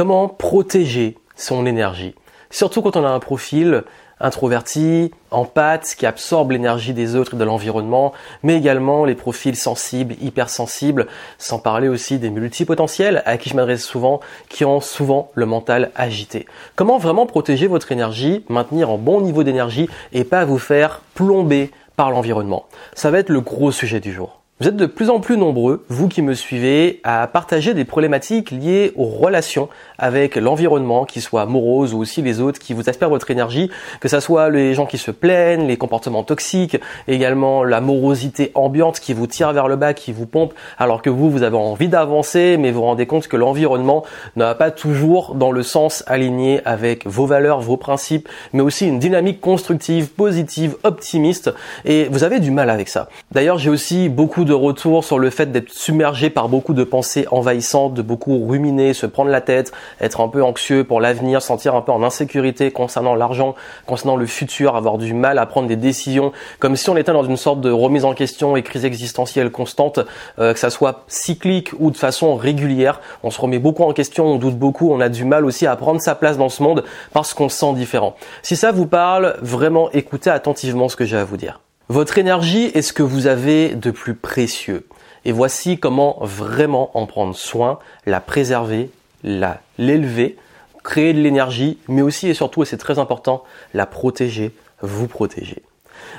Comment protéger son énergie Surtout quand on a un profil introverti, en pâte, qui absorbe l'énergie des autres et de l'environnement, mais également les profils sensibles, hypersensibles, sans parler aussi des multipotentiels à qui je m'adresse souvent, qui ont souvent le mental agité. Comment vraiment protéger votre énergie, maintenir un bon niveau d'énergie et pas vous faire plomber par l'environnement? Ça va être le gros sujet du jour. Vous êtes de plus en plus nombreux, vous qui me suivez, à partager des problématiques liées aux relations avec l'environnement, qui soient moroses ou aussi les autres qui vous aspirent votre énergie, que ce soit les gens qui se plaignent, les comportements toxiques, également la morosité ambiante qui vous tire vers le bas, qui vous pompe, alors que vous, vous avez envie d'avancer, mais vous vous rendez compte que l'environnement ne va pas toujours dans le sens aligné avec vos valeurs, vos principes, mais aussi une dynamique constructive, positive, optimiste, et vous avez du mal avec ça. D'ailleurs, j'ai aussi beaucoup de de retour sur le fait d'être submergé par beaucoup de pensées envahissantes, de beaucoup ruminer, se prendre la tête, être un peu anxieux pour l'avenir, sentir un peu en insécurité concernant l'argent, concernant le futur, avoir du mal à prendre des décisions, comme si on était dans une sorte de remise en question et crise existentielle constante, euh, que ça soit cyclique ou de façon régulière. On se remet beaucoup en question, on doute beaucoup, on a du mal aussi à prendre sa place dans ce monde parce qu'on se sent différent. Si ça vous parle, vraiment écoutez attentivement ce que j'ai à vous dire. Votre énergie est ce que vous avez de plus précieux. Et voici comment vraiment en prendre soin, la préserver, la l'élever, créer de l'énergie, mais aussi et surtout, et c'est très important, la protéger, vous protéger.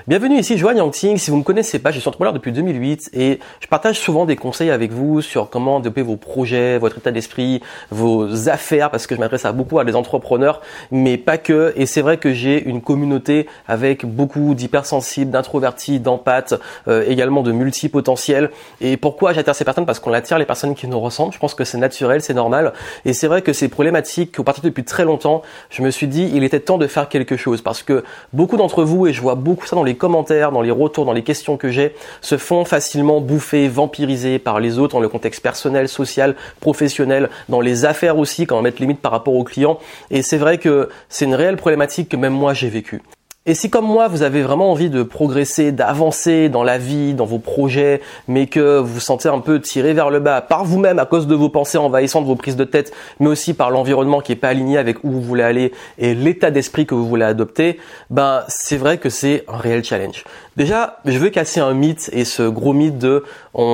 Bienvenue ici, Joanne Yangting. Si vous ne me connaissez pas, je suis entrepreneur depuis 2008 et je partage souvent des conseils avec vous sur comment développer vos projets, votre état d'esprit, vos affaires, parce que je m'adresse à beaucoup à des entrepreneurs, mais pas que. Et c'est vrai que j'ai une communauté avec beaucoup d'hypersensibles, d'introvertis, d'empathes, euh, également de multipotentiels. Et pourquoi j'attire ces personnes? Parce qu'on attire les personnes qui nous ressemblent. Je pense que c'est naturel, c'est normal. Et c'est vrai que ces problématiques que vous depuis très longtemps, je me suis dit, il était temps de faire quelque chose parce que beaucoup d'entre vous, et je vois beaucoup ça les les commentaires, dans les retours, dans les questions que j'ai, se font facilement bouffer, vampiriser par les autres dans le contexte personnel, social, professionnel, dans les affaires aussi, quand on met limite par rapport aux clients. Et c'est vrai que c'est une réelle problématique que même moi j'ai vécue. Et si comme moi vous avez vraiment envie de progresser, d'avancer dans la vie, dans vos projets, mais que vous vous sentez un peu tiré vers le bas par vous-même à cause de vos pensées envahissantes, vos prises de tête, mais aussi par l'environnement qui est pas aligné avec où vous voulez aller et l'état d'esprit que vous voulez adopter, ben c'est vrai que c'est un réel challenge. Déjà, je veux casser un mythe et ce gros mythe de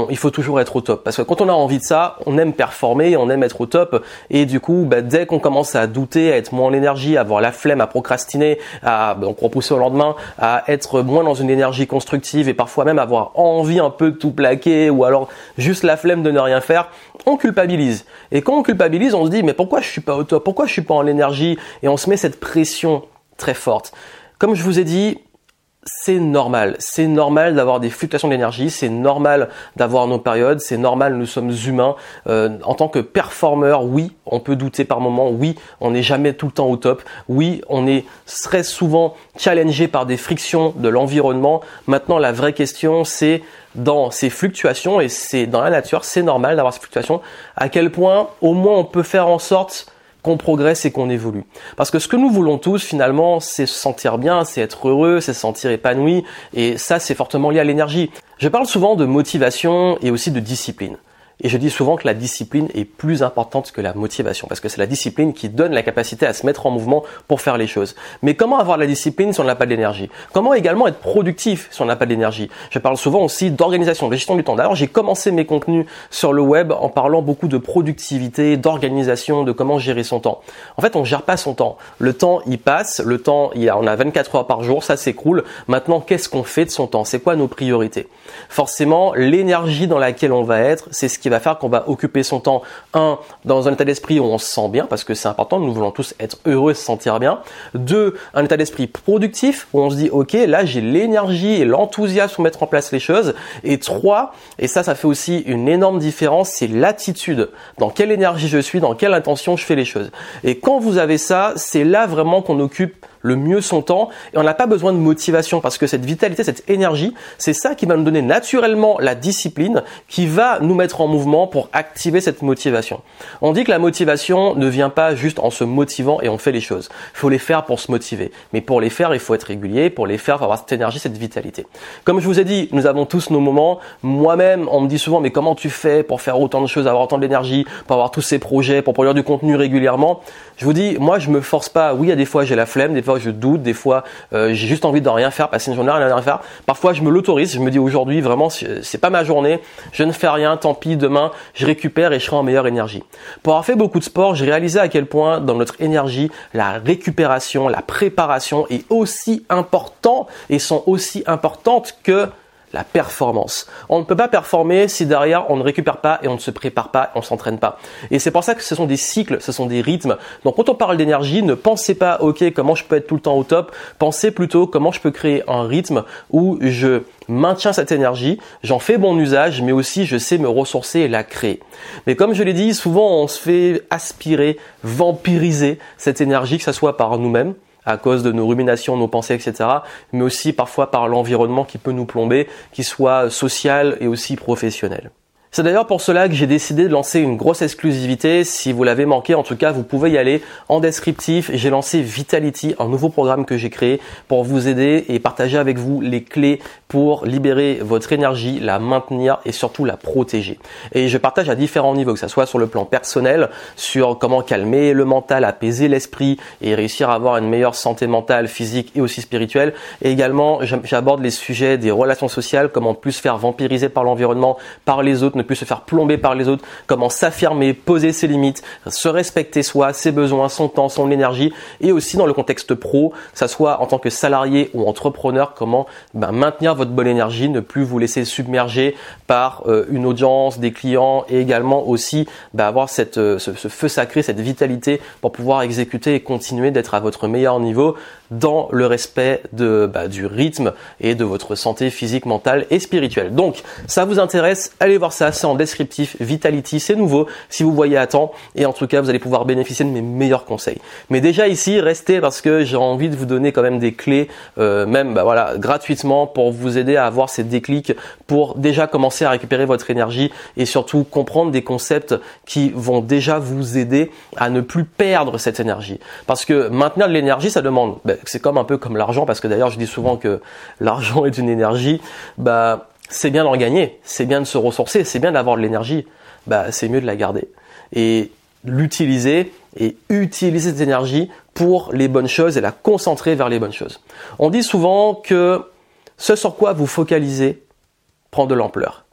il faut toujours être au top. Parce que quand on a envie de ça, on aime performer, on aime être au top. Et du coup, bah, dès qu'on commence à douter, à être moins en énergie, à avoir la flemme, à procrastiner, à donc repousser au lendemain, à être moins dans une énergie constructive et parfois même avoir envie un peu de tout plaquer ou alors juste la flemme de ne rien faire, on culpabilise. Et quand on culpabilise, on se dit mais pourquoi je suis pas au top? Pourquoi je suis pas en énergie? Et on se met cette pression très forte. Comme je vous ai dit, c'est normal. C'est normal d'avoir des fluctuations d'énergie, c'est normal d'avoir nos périodes, c'est normal, nous sommes humains. Euh, en tant que performeur, oui, on peut douter par moment, oui, on n'est jamais tout le temps au top, oui, on est très souvent challengé par des frictions de l'environnement. Maintenant, la vraie question, c'est dans ces fluctuations, et c'est dans la nature, c'est normal d'avoir ces fluctuations, à quel point au moins on peut faire en sorte qu'on progresse et qu'on évolue. Parce que ce que nous voulons tous finalement, c'est se sentir bien, c'est être heureux, c'est se sentir épanoui, et ça c'est fortement lié à l'énergie. Je parle souvent de motivation et aussi de discipline. Et je dis souvent que la discipline est plus importante que la motivation, parce que c'est la discipline qui donne la capacité à se mettre en mouvement pour faire les choses. Mais comment avoir la discipline si on n'a pas d'énergie Comment également être productif si on n'a pas d'énergie Je parle souvent aussi d'organisation, de gestion du temps. D'ailleurs, j'ai commencé mes contenus sur le web en parlant beaucoup de productivité, d'organisation, de comment gérer son temps. En fait, on ne gère pas son temps. Le temps, il passe. Le temps, il a, on a 24 heures par jour, ça s'écroule. Maintenant, qu'est-ce qu'on fait de son temps? C'est quoi nos priorités? Forcément, l'énergie dans laquelle on va être, c'est ce qui va faire qu'on va occuper son temps, un, dans un état d'esprit où on se sent bien, parce que c'est important, nous voulons tous être heureux, se sentir bien. Deux, un état d'esprit productif, où on se dit, ok, là j'ai l'énergie et l'enthousiasme pour mettre en place les choses. Et trois, et ça, ça fait aussi une énorme différence, c'est l'attitude. Dans quelle énergie je suis, dans quelle intention je fais les choses. Et quand vous avez ça, c'est là vraiment qu'on occupe le mieux son temps et on n'a pas besoin de motivation parce que cette vitalité, cette énergie, c'est ça qui va nous donner naturellement la discipline qui va nous mettre en mouvement pour activer cette motivation. On dit que la motivation ne vient pas juste en se motivant et on fait les choses. Il faut les faire pour se motiver. Mais pour les faire, il faut être régulier. Pour les faire, il faut avoir cette énergie, cette vitalité. Comme je vous ai dit, nous avons tous nos moments. Moi-même, on me dit souvent, mais comment tu fais pour faire autant de choses, avoir autant d'énergie, pour avoir tous ces projets, pour produire du contenu régulièrement? Je vous dis, moi, je me force pas. Oui, a des fois, j'ai la flemme, des fois, je doute, des fois, euh, j'ai juste envie de rien faire, passer une journée à rien faire. Parfois, je me l'autorise. Je me dis aujourd'hui, vraiment, c'est pas ma journée. Je ne fais rien. Tant pis. Demain, je récupère et je serai en meilleure énergie. Pour avoir fait beaucoup de sport, j'ai réalisé à quel point dans notre énergie, la récupération, la préparation est aussi important et sont aussi importantes que la performance. On ne peut pas performer si derrière on ne récupère pas et on ne se prépare pas, on s'entraîne pas. Et c'est pour ça que ce sont des cycles, ce sont des rythmes. Donc quand on parle d'énergie, ne pensez pas OK, comment je peux être tout le temps au top, pensez plutôt comment je peux créer un rythme où je maintiens cette énergie, j'en fais bon usage, mais aussi je sais me ressourcer et la créer. Mais comme je l'ai dit, souvent on se fait aspirer, vampiriser cette énergie, que ce soit par nous-mêmes, à cause de nos ruminations, nos pensées, etc. Mais aussi parfois par l'environnement qui peut nous plomber, qui soit social et aussi professionnel. C'est d'ailleurs pour cela que j'ai décidé de lancer une grosse exclusivité. Si vous l'avez manqué, en tout cas, vous pouvez y aller en descriptif. J'ai lancé Vitality, un nouveau programme que j'ai créé pour vous aider et partager avec vous les clés pour libérer votre énergie, la maintenir et surtout la protéger. Et je partage à différents niveaux, que ce soit sur le plan personnel, sur comment calmer le mental, apaiser l'esprit et réussir à avoir une meilleure santé mentale, physique et aussi spirituelle. Et également, j'aborde les sujets des relations sociales, comment plus faire vampiriser par l'environnement, par les autres, plus se faire plomber par les autres, comment s'affirmer, poser ses limites, se respecter soi, ses besoins, son temps, son énergie, et aussi dans le contexte pro, que ça soit en tant que salarié ou entrepreneur, comment ben, maintenir votre bonne énergie, ne plus vous laisser submerger par euh, une audience, des clients, et également aussi ben, avoir euh, ce feu sacré, cette vitalité pour pouvoir exécuter et continuer d'être à votre meilleur niveau dans le respect de, bah, du rythme et de votre santé physique, mentale et spirituelle. Donc, ça vous intéresse, allez voir ça, c'est en descriptif, Vitality, c'est nouveau, si vous voyez à temps, et en tout cas, vous allez pouvoir bénéficier de mes meilleurs conseils. Mais déjà ici, restez parce que j'ai envie de vous donner quand même des clés, euh, même bah, voilà, gratuitement pour vous aider à avoir ces déclics, pour déjà commencer à récupérer votre énergie et surtout comprendre des concepts qui vont déjà vous aider à ne plus perdre cette énergie. Parce que maintenir de l'énergie, ça demande bah, c'est comme un peu comme l'argent, parce que d'ailleurs je dis souvent que l'argent est une énergie, bah c'est bien d'en gagner, c'est bien de se ressourcer, c'est bien d'avoir de l'énergie, bah c'est mieux de la garder. Et l'utiliser et utiliser cette énergie pour les bonnes choses et la concentrer vers les bonnes choses. On dit souvent que ce sur quoi vous focalisez prend de l'ampleur.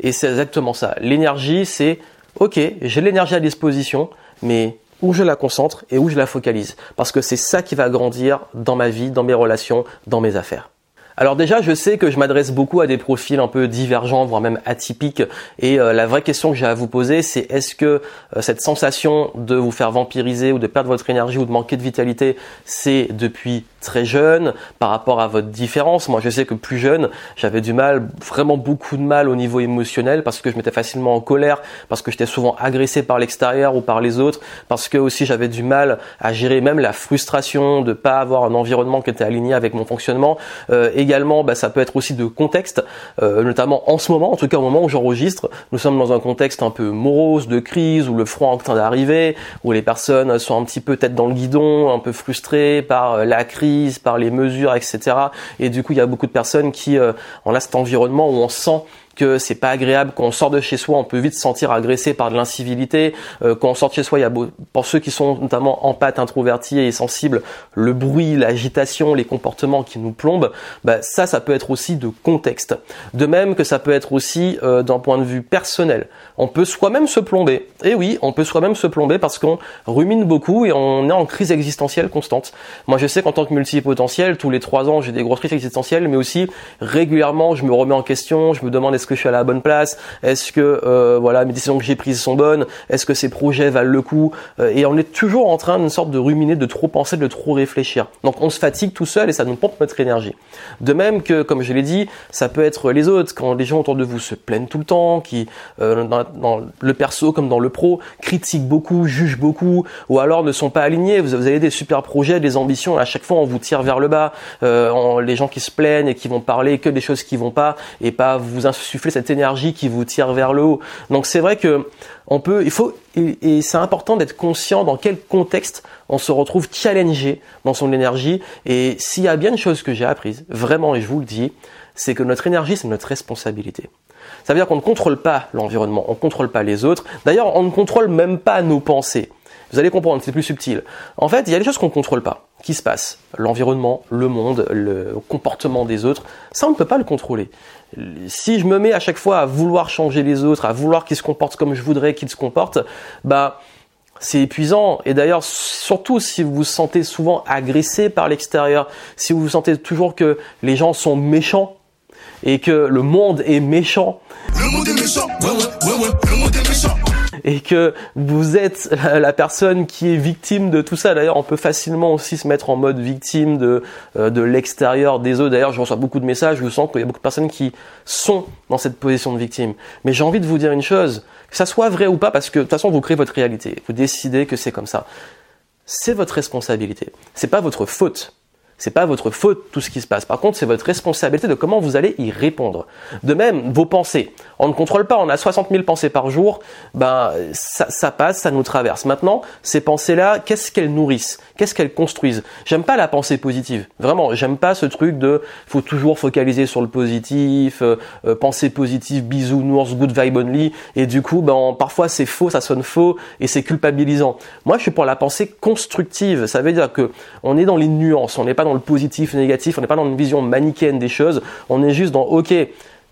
Et c'est exactement ça. L'énergie, c'est ok, j'ai l'énergie à disposition, mais où je la concentre et où je la focalise. Parce que c'est ça qui va grandir dans ma vie, dans mes relations, dans mes affaires. Alors déjà, je sais que je m'adresse beaucoup à des profils un peu divergents, voire même atypiques. Et euh, la vraie question que j'ai à vous poser, c'est est-ce que euh, cette sensation de vous faire vampiriser ou de perdre votre énergie ou de manquer de vitalité, c'est depuis très jeune par rapport à votre différence? Moi, je sais que plus jeune, j'avais du mal, vraiment beaucoup de mal au niveau émotionnel parce que je m'étais facilement en colère, parce que j'étais souvent agressé par l'extérieur ou par les autres, parce que aussi j'avais du mal à gérer même la frustration de pas avoir un environnement qui était aligné avec mon fonctionnement. Euh, également, bah, ça peut être aussi de contexte, euh, notamment en ce moment, en tout cas au moment où j'enregistre, nous sommes dans un contexte un peu morose, de crise, où le froid est en train d'arriver, où les personnes sont un petit peu tête dans le guidon, un peu frustrées par euh, la crise, par les mesures, etc. Et du coup, il y a beaucoup de personnes qui euh, ont cet environnement où on sent que c'est pas agréable quand on sort de chez soi, on peut vite se sentir agressé par de l'incivilité. Euh, quand sort de chez soi, il y a pour ceux qui sont notamment empathes, introvertis et sensibles, le bruit, l'agitation, les comportements qui nous plombent, bah, ça, ça peut être aussi de contexte. De même que ça peut être aussi euh, d'un point de vue personnel. On peut soi-même se plomber. Et oui, on peut soi-même se plomber parce qu'on rumine beaucoup et on est en crise existentielle constante. Moi, je sais qu'en tant que multipotentiel, tous les trois ans, j'ai des grosses crises existentielles, mais aussi régulièrement, je me remets en question, je me demande Est-ce que je suis à la bonne place Est-ce que euh, voilà mes décisions que j'ai prises sont bonnes Est-ce que ces projets valent le coup euh, Et on est toujours en train d'une sorte de ruminer, de trop penser, de trop réfléchir. Donc on se fatigue tout seul et ça nous pompe notre énergie. De même que, comme je l'ai dit, ça peut être les autres quand les gens autour de vous se plaignent tout le temps, qui euh, dans, le perso comme dans le pro critiquent beaucoup, jugent beaucoup, ou alors ne sont pas alignés. Vous, avez des super projets, des ambitions, et à chaque fois on vous tire vers le bas. Euh, les gens qui se plaignent et qui vont parler que des choses qui vont pas, et pas vous insuffler cette énergie qui vous tire vers le haut. Donc c'est vrai que on peut, il faut, et c'est important d'être conscient dans quel contexte on se retrouve challengé dans son énergie. Et s'il y a bien une chose que j'ai apprise, vraiment, et je vous le dis, c'est que notre énergie, c'est notre responsabilité. Ça veut dire qu'on ne contrôle pas l'environnement, on ne contrôle pas les autres. D'ailleurs, on ne contrôle même pas nos pensées. Vous allez comprendre, c'est plus subtil. En fait, il y a des choses qu'on ne contrôle pas, qui se passent. L'environnement, le monde, le comportement des autres, ça on ne peut pas le contrôler. Si je me mets à chaque fois à vouloir changer les autres, à vouloir qu'ils se comportent comme je voudrais qu'ils se comportent, bah c'est épuisant. Et d'ailleurs, surtout si vous vous sentez souvent agressé par l'extérieur, si vous vous sentez toujours que les gens sont méchants, et que le monde est méchant. Le monde est méchant. Et que vous êtes la personne qui est victime de tout ça. D'ailleurs, on peut facilement aussi se mettre en mode victime de euh, de l'extérieur des autres. D'ailleurs, je reçois beaucoup de messages. Je sens qu'il y a beaucoup de personnes qui sont dans cette position de victime. Mais j'ai envie de vous dire une chose, que ça soit vrai ou pas, parce que de toute façon, vous créez votre réalité. Vous décidez que c'est comme ça. C'est votre responsabilité. C'est pas votre faute. C'est pas votre faute tout ce qui se passe. Par contre, c'est votre responsabilité de comment vous allez y répondre. De même, vos pensées. On ne contrôle pas. On a 60 000 pensées par jour. Ben, ça, passe, ça nous traverse. Maintenant, ces pensées-là, qu'est-ce qu'elles nourrissent? Qu'est-ce qu'elles construisent? J'aime pas la pensée positive. Vraiment, j'aime pas ce truc de faut toujours focaliser sur le positif, euh, euh, pensée positive, bisounours, good vibe only. Et du coup, ben, parfois c'est faux, ça sonne faux et c'est culpabilisant. Moi, je suis pour la pensée constructive. Ça veut dire que on est dans les nuances. On n'est pas dans le positif, négatif, on n'est pas dans une vision manichéenne des choses, on est juste dans OK,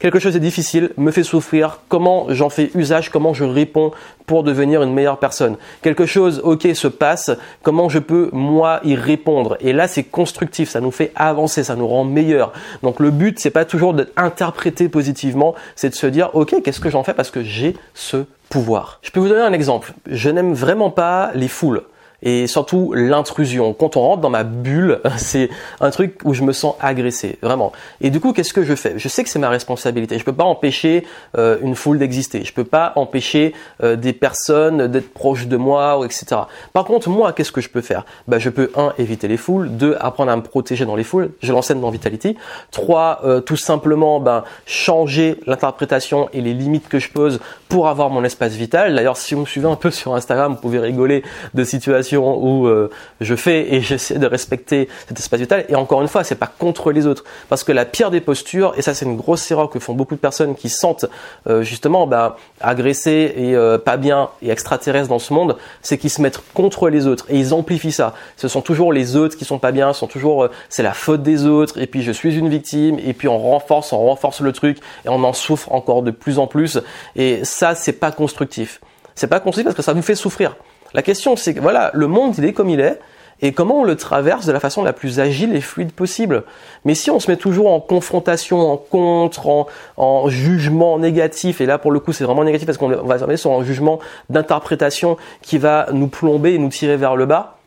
quelque chose est difficile, me fait souffrir, comment j'en fais usage, comment je réponds pour devenir une meilleure personne. Quelque chose, ok, se passe, comment je peux, moi, y répondre. Et là, c'est constructif, ça nous fait avancer, ça nous rend meilleur. Donc le but, c'est pas toujours d'être interprété positivement, c'est de se dire, ok, qu'est-ce que j'en fais parce que j'ai ce pouvoir. Je peux vous donner un exemple. Je n'aime vraiment pas les foules et surtout l'intrusion. Quand on rentre dans ma bulle, c'est un truc où je me sens agressé, vraiment. Et du coup, qu'est-ce que je fais? Je sais que c'est ma responsabilité. Je peux pas empêcher euh, une foule d'exister. Je peux pas empêcher euh, des personnes d'être proches de moi, etc. Par contre, moi, qu'est-ce que je peux faire? Bah, je peux un éviter les foules, deux apprendre à me protéger dans les foules. Je l'enseigne dans Vitality. Trois, euh, tout simplement, ben changer l'interprétation et les limites que je pose pour avoir mon espace vital. D'ailleurs, si vous me suivez un peu sur Instagram, vous pouvez rigoler de situations où euh, je fais et j'essaie de respecter cet espace vital. Et encore une fois, c'est pas contre les autres, parce que la pire des postures, et ça c'est une grosse erreur que font beaucoup de personnes qui sentent euh, justement bah, agressées et euh, pas bien et extraterrestres dans ce monde, c'est qu'ils se mettent contre les autres et ils amplifient ça. Ce sont toujours les autres qui sont pas bien, sont toujours c'est la faute des autres et puis je suis une victime et puis on renforce, on renforce le truc et on en souffre encore de plus en plus. Et ça c'est pas constructif. C'est pas constructif parce que ça nous fait souffrir. La question, c'est que voilà, le monde, il est comme il est, et comment on le traverse de la façon la plus agile et fluide possible. Mais si on se met toujours en confrontation, en contre, en, jugement négatif, et là pour le coup c'est vraiment négatif parce qu'on va se sur un jugement d'interprétation qui va nous plomber et nous tirer vers le bas,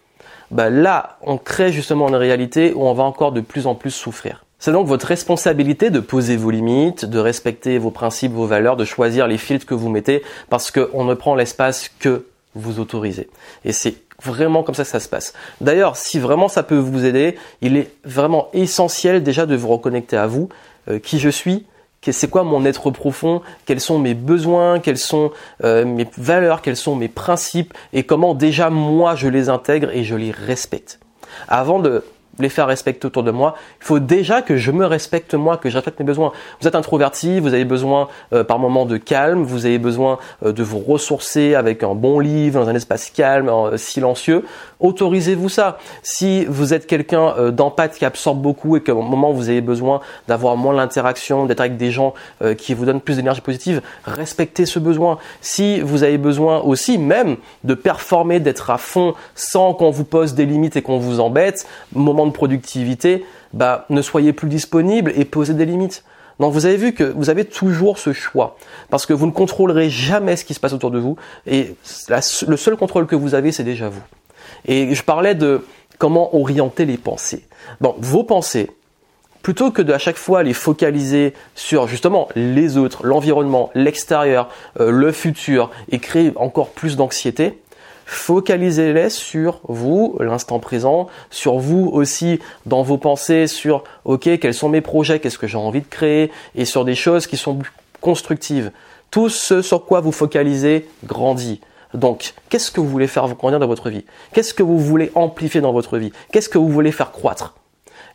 bah là on crée justement une réalité où on va encore de plus en plus souffrir. C'est donc votre responsabilité de poser vos limites, de respecter vos principes, vos valeurs, de choisir les filtres que vous mettez, parce qu'on ne prend l'espace que vous autorisez. Et c'est vraiment comme ça que ça se passe. D'ailleurs, si vraiment ça peut vous aider, il est vraiment essentiel déjà de vous reconnecter à vous, euh, qui je suis, c'est quoi mon être profond, quels sont mes besoins, quelles sont euh, mes valeurs, quels sont mes principes et comment déjà moi je les intègre et je les respecte. Avant de les faire respecter autour de moi, il faut déjà que je me respecte moi, que je respecte mes besoins. Vous êtes introverti, vous avez besoin euh, par moment de calme, vous avez besoin euh, de vous ressourcer avec un bon livre, dans un espace calme, euh, silencieux. Autorisez-vous ça. Si vous êtes quelqu'un d'empathe qui absorbe beaucoup et qu'à un moment vous avez besoin d'avoir moins l'interaction, d'être avec des gens qui vous donnent plus d'énergie positive, respectez ce besoin. Si vous avez besoin aussi même de performer, d'être à fond sans qu'on vous pose des limites et qu'on vous embête, moment de productivité, bah, ne soyez plus disponible et posez des limites. Donc vous avez vu que vous avez toujours ce choix, parce que vous ne contrôlerez jamais ce qui se passe autour de vous, et le seul contrôle que vous avez, c'est déjà vous. Et je parlais de comment orienter les pensées. Vos pensées, plutôt que de à chaque fois les focaliser sur justement les autres, l'environnement, l'extérieur, euh, le futur, et créer encore plus d'anxiété, focalisez-les sur vous, l'instant présent, sur vous aussi dans vos pensées, sur ok, quels sont mes projets, qu'est-ce que j'ai envie de créer, et sur des choses qui sont constructives. Tout ce sur quoi vous focalisez grandit. Donc, qu'est-ce que vous voulez faire grandir dans votre vie? Qu'est-ce que vous voulez amplifier dans votre vie? Qu'est-ce que vous voulez faire croître?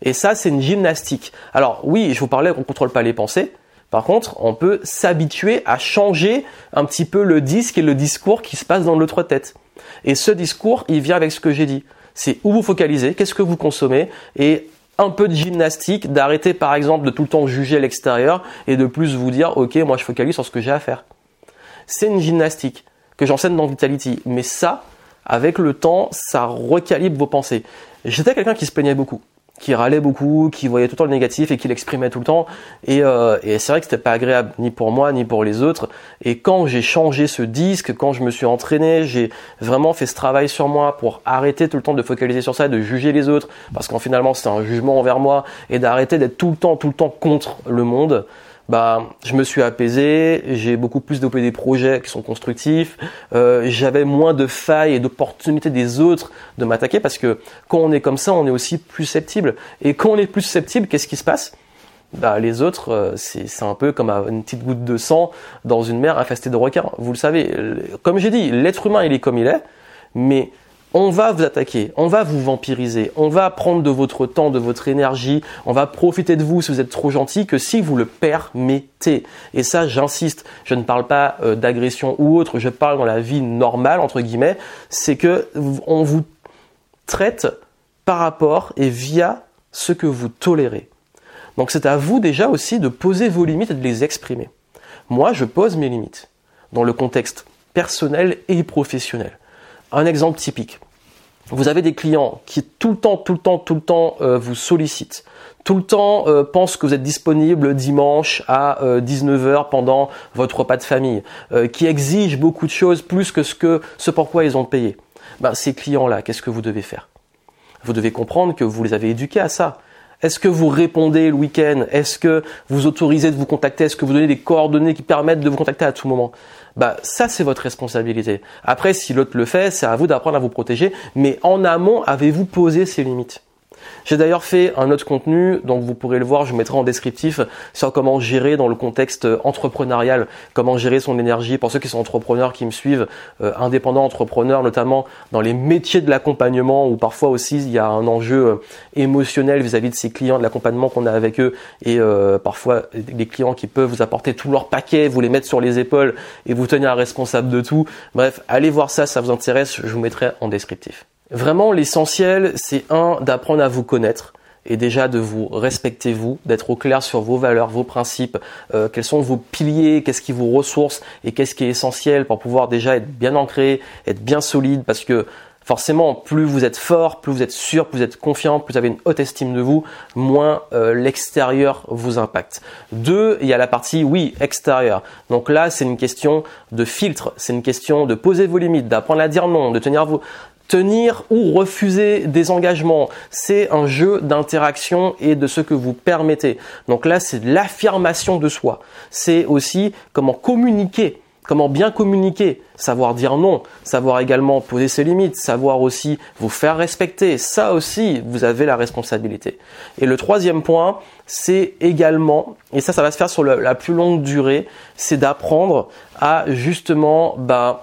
Et ça, c'est une gymnastique. Alors oui, je vous parlais qu'on ne contrôle pas les pensées. Par contre, on peut s'habituer à changer un petit peu le disque et le discours qui se passe dans notre tête. Et ce discours, il vient avec ce que j'ai dit. C'est où vous focalisez, qu'est-ce que vous consommez, et un peu de gymnastique, d'arrêter par exemple de tout le temps juger l'extérieur et de plus vous dire, ok, moi je focalise sur ce que j'ai à faire. C'est une gymnastique que j'enseigne dans Vitality. Mais ça, avec le temps, ça recalibre vos pensées. J'étais quelqu'un qui se plaignait beaucoup qui râlait beaucoup, qui voyait tout le temps le négatif et qui l'exprimait tout le temps. Et, euh, et c'est vrai que c'était pas agréable ni pour moi ni pour les autres. Et quand j'ai changé ce disque, quand je me suis entraîné, j'ai vraiment fait ce travail sur moi pour arrêter tout le temps de focaliser sur ça, de juger les autres, parce qu'en finalement c'est un jugement envers moi, et d'arrêter d'être tout le temps, tout le temps contre le monde bah, je me suis apaisé, j'ai beaucoup plus développé des projets qui sont constructifs, euh, j'avais moins de failles et d'opportunités des autres de m'attaquer parce que quand on est comme ça, on est aussi plus susceptible. Et quand on est plus susceptible, qu'est-ce qui se passe? Bah, les autres, euh, c'est un peu comme une petite goutte de sang dans une mer infestée de requins. Vous le savez, comme j'ai dit, l'être humain, il est comme il est, mais on va vous attaquer, on va vous vampiriser, on va prendre de votre temps, de votre énergie, on va profiter de vous si vous êtes trop gentil que si vous le permettez. Et ça, j'insiste, je ne parle pas euh, d'agression ou autre, je parle dans la vie normale, entre guillemets, c'est que on vous traite par rapport et via ce que vous tolérez. Donc c'est à vous déjà aussi de poser vos limites et de les exprimer. Moi, je pose mes limites dans le contexte personnel et professionnel. Un exemple typique. Vous avez des clients qui tout le temps, tout le temps, tout le temps euh, vous sollicitent, tout le temps euh, pensent que vous êtes disponible dimanche à 19h euh, pendant votre repas de famille, qui exigent beaucoup de choses plus que ce que ce ils ont payé. Ben, ces clients-là, qu'est-ce que vous devez faire? Vous devez comprendre que vous les avez éduqués à ça. Est-ce que vous répondez le week-end? Est-ce que vous autorisez de vous contacter? Est-ce que vous donnez des coordonnées qui permettent de vous contacter à tout moment? Bah ça c'est votre responsabilité. Après si l'autre le fait, c'est à vous d'apprendre à vous protéger, mais en amont, avez-vous posé ces limites? J'ai d'ailleurs fait un autre contenu, donc vous pourrez le voir, je mettrai en descriptif, sur comment gérer dans le contexte entrepreneurial, comment gérer son énergie. Pour ceux qui sont entrepreneurs, qui me suivent, euh, indépendants entrepreneurs, notamment dans les métiers de l'accompagnement, où parfois aussi il y a un enjeu euh, émotionnel vis-à-vis de ces clients, de l'accompagnement qu'on a avec eux, et euh, parfois des clients qui peuvent vous apporter tout leur paquet, vous les mettre sur les épaules et vous tenir responsable de tout. Bref, allez voir ça, ça vous intéresse, je vous mettrai en descriptif. Vraiment, l'essentiel, c'est un, d'apprendre à vous connaître et déjà de vous respecter vous, d'être au clair sur vos valeurs, vos principes, euh, quels sont vos piliers, qu'est-ce qui vous ressource et qu'est-ce qui est essentiel pour pouvoir déjà être bien ancré, être bien solide parce que forcément, plus vous êtes fort, plus vous êtes sûr, plus vous êtes confiant, plus vous avez une haute estime de vous, moins euh, l'extérieur vous impacte. Deux, il y a la partie, oui, extérieure. Donc là, c'est une question de filtre, c'est une question de poser vos limites, d'apprendre à dire non, de tenir vos, tenir ou refuser des engagements. C'est un jeu d'interaction et de ce que vous permettez. Donc là, c'est l'affirmation de soi. C'est aussi comment communiquer comment bien communiquer, savoir dire non, savoir également poser ses limites, savoir aussi vous faire respecter. Ça aussi, vous avez la responsabilité. Et le troisième point, c'est également, et ça, ça va se faire sur la, plus longue durée, c'est d'apprendre à justement, bah,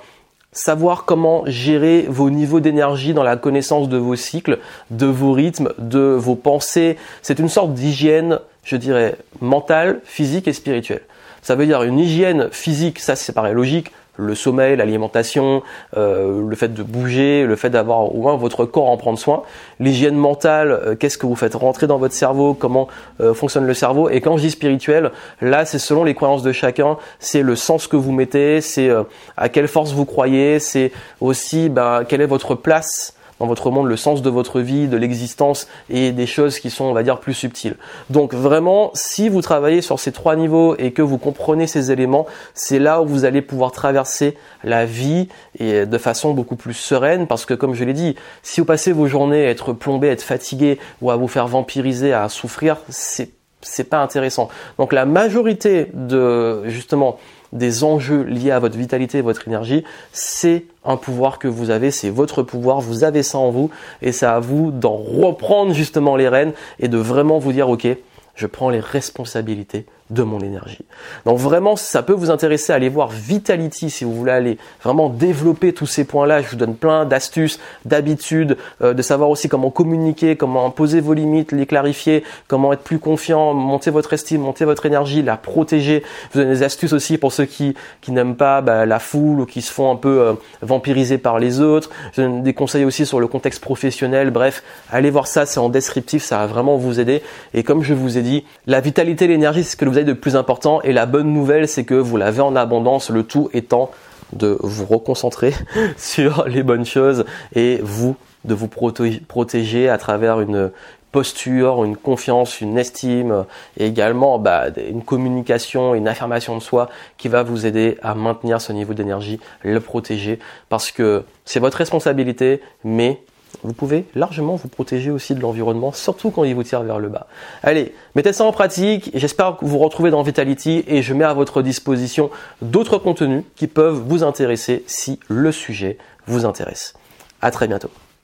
savoir comment gérer vos niveaux d'énergie dans la connaissance de vos cycles, de vos rythmes, de vos pensées. C'est une sorte d'hygiène, je dirais, mentale, physique et spirituelle. Ça veut dire une hygiène physique, ça c'est pareil logique, le sommeil, l'alimentation, euh, le fait de bouger, le fait d'avoir au moins votre corps en prendre soin, l'hygiène mentale, euh, qu'est-ce que vous faites rentrer dans votre cerveau, comment euh, fonctionne le cerveau. Et quand je dis spirituel, là c'est selon les croyances de chacun, c'est le sens que vous mettez, c'est à quelle force vous croyez, c'est aussi ben, quelle est votre place dans votre monde, le sens de votre vie, de l'existence et des choses qui sont, on va dire, plus subtiles. Donc vraiment, si vous travaillez sur ces trois niveaux et que vous comprenez ces éléments, c'est là où vous allez pouvoir traverser la vie et de façon beaucoup plus sereine parce que comme je l'ai dit, si vous passez vos journées à être plombé, à être fatigué ou à vous faire vampiriser, à souffrir, c'est c'est pas intéressant. Donc la majorité de justement des enjeux liés à votre vitalité et votre énergie, c'est un pouvoir que vous avez, c'est votre pouvoir, vous avez ça en vous et c'est à vous d'en reprendre justement les rênes et de vraiment vous dire OK, je prends les responsabilités de mon énergie. Donc vraiment, ça peut vous intéresser, aller voir Vitality si vous voulez aller vraiment développer tous ces points-là. Je vous donne plein d'astuces, d'habitudes, euh, de savoir aussi comment communiquer, comment poser vos limites, les clarifier, comment être plus confiant, monter votre estime, monter votre énergie, la protéger. Je vous donne des astuces aussi pour ceux qui, qui n'aiment pas bah, la foule ou qui se font un peu euh, vampiriser par les autres. Je donne des conseils aussi sur le contexte professionnel. Bref, allez voir ça, c'est en descriptif, ça va vraiment vous aider. Et comme je vous ai dit, la vitalité, l'énergie, c'est ce que vous de plus important. Et la bonne nouvelle, c'est que vous l'avez en abondance, le tout étant de vous reconcentrer sur les bonnes choses et vous de vous protéger à travers une posture, une confiance, une estime et également bah, une communication, une affirmation de soi qui va vous aider à maintenir ce niveau d'énergie, le protéger parce que c'est votre responsabilité mais vous pouvez largement vous protéger aussi de l'environnement, surtout quand il vous tire vers le bas. Allez, mettez ça en pratique. J'espère que vous retrouvez dans Vitality et je mets à votre disposition d'autres contenus qui peuvent vous intéresser si le sujet vous intéresse. À très bientôt.